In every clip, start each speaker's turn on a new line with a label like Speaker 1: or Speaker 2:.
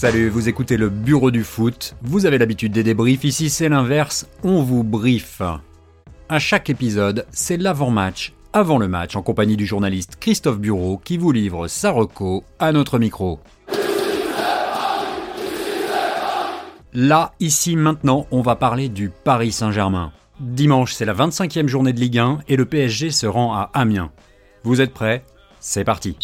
Speaker 1: Salut, vous écoutez le Bureau du foot. Vous avez l'habitude des débriefs, ici c'est l'inverse, on vous briefe. À chaque épisode, c'est l'avant-match, avant le match, en compagnie du journaliste Christophe Bureau qui vous livre sa reco à notre micro. Là, ici, maintenant, on va parler du Paris Saint-Germain. Dimanche, c'est la 25e journée de Ligue 1 et le PSG se rend à Amiens. Vous êtes prêts? C'est parti.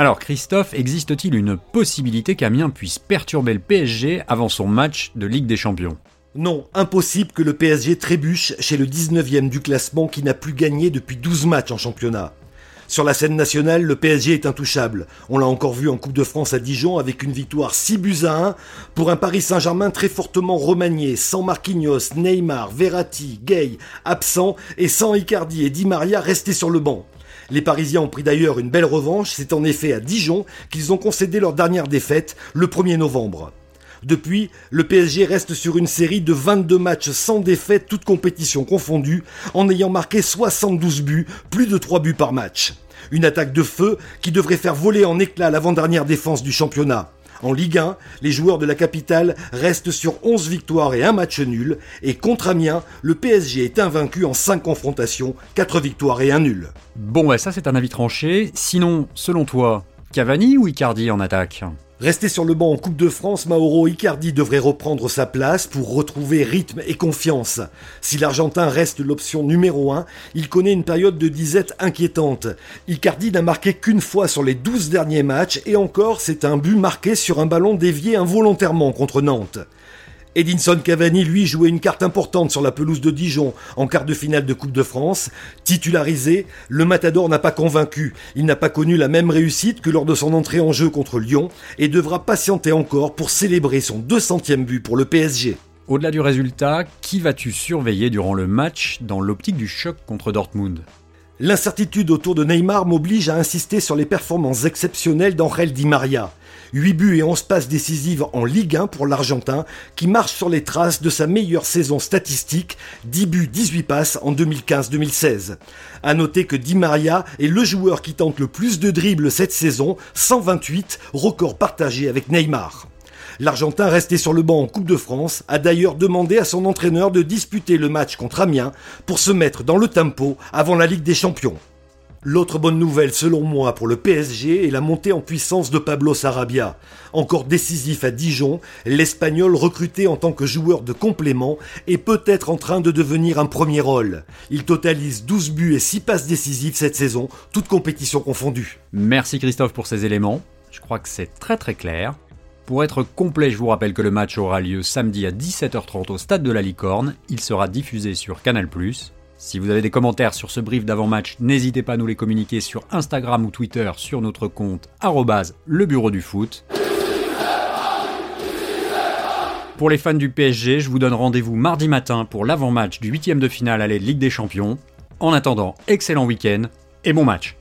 Speaker 1: Alors Christophe, existe-t-il une possibilité qu'Amiens puisse perturber le PSG avant son match de Ligue des Champions?
Speaker 2: Non, impossible que le PSG trébuche chez le 19e du classement qui n'a plus gagné depuis 12 matchs en championnat. Sur la scène nationale, le PSG est intouchable. On l'a encore vu en Coupe de France à Dijon avec une victoire 6 buts à 1 pour un Paris Saint-Germain très fortement remanié, sans Marquinhos, Neymar, Verratti, Gay absents et sans Icardi et Di Maria restés sur le banc. Les Parisiens ont pris d'ailleurs une belle revanche, c'est en effet à Dijon qu'ils ont concédé leur dernière défaite le 1er novembre. Depuis, le PSG reste sur une série de 22 matchs sans défaite, toutes compétitions confondues, en ayant marqué 72 buts, plus de 3 buts par match. Une attaque de feu qui devrait faire voler en éclats l'avant-dernière défense du championnat. En Ligue 1, les joueurs de la capitale restent sur 11 victoires et un match nul, et contre Amiens, le PSG est invaincu en 5 confrontations, 4 victoires et un nul.
Speaker 1: Bon, bah ça c'est un avis tranché. Sinon, selon toi, Cavani ou Icardi en attaque?
Speaker 2: Resté sur le banc en Coupe de France, Mauro Icardi devrait reprendre sa place pour retrouver rythme et confiance. Si l'Argentin reste l'option numéro 1, il connaît une période de disette inquiétante. Icardi n'a marqué qu'une fois sur les 12 derniers matchs et encore c'est un but marqué sur un ballon dévié involontairement contre Nantes. Edinson Cavani, lui, jouait une carte importante sur la pelouse de Dijon en quart de finale de Coupe de France. Titularisé, le Matador n'a pas convaincu. Il n'a pas connu la même réussite que lors de son entrée en jeu contre Lyon et devra patienter encore pour célébrer son 200e but pour le PSG.
Speaker 1: Au-delà du résultat, qui vas-tu surveiller durant le match dans l'optique du choc contre Dortmund?
Speaker 2: L'incertitude autour de Neymar m'oblige à insister sur les performances exceptionnelles d'Angel Di Maria. 8 buts et 11 passes décisives en Ligue 1 pour l'Argentin, qui marche sur les traces de sa meilleure saison statistique, 10 buts, 18 passes en 2015-2016. À noter que Di Maria est le joueur qui tente le plus de dribbles cette saison, 128, record partagé avec Neymar. L'Argentin resté sur le banc en Coupe de France a d'ailleurs demandé à son entraîneur de disputer le match contre Amiens pour se mettre dans le tempo avant la Ligue des Champions. L'autre bonne nouvelle selon moi pour le PSG est la montée en puissance de Pablo Sarabia. Encore décisif à Dijon, l'Espagnol recruté en tant que joueur de complément est peut-être en train de devenir un premier rôle. Il totalise 12 buts et 6 passes décisives cette saison, toutes compétitions confondues.
Speaker 1: Merci Christophe pour ces éléments. Je crois que c'est très très clair. Pour être complet, je vous rappelle que le match aura lieu samedi à 17h30 au stade de la Licorne. Il sera diffusé sur Canal+. Si vous avez des commentaires sur ce brief d'avant-match, n'hésitez pas à nous les communiquer sur Instagram ou Twitter sur notre compte le bureau du foot. Pour les fans du PSG, je vous donne rendez-vous mardi matin pour l'avant-match du 8 de finale à de Ligue des Champions. En attendant, excellent week-end et bon match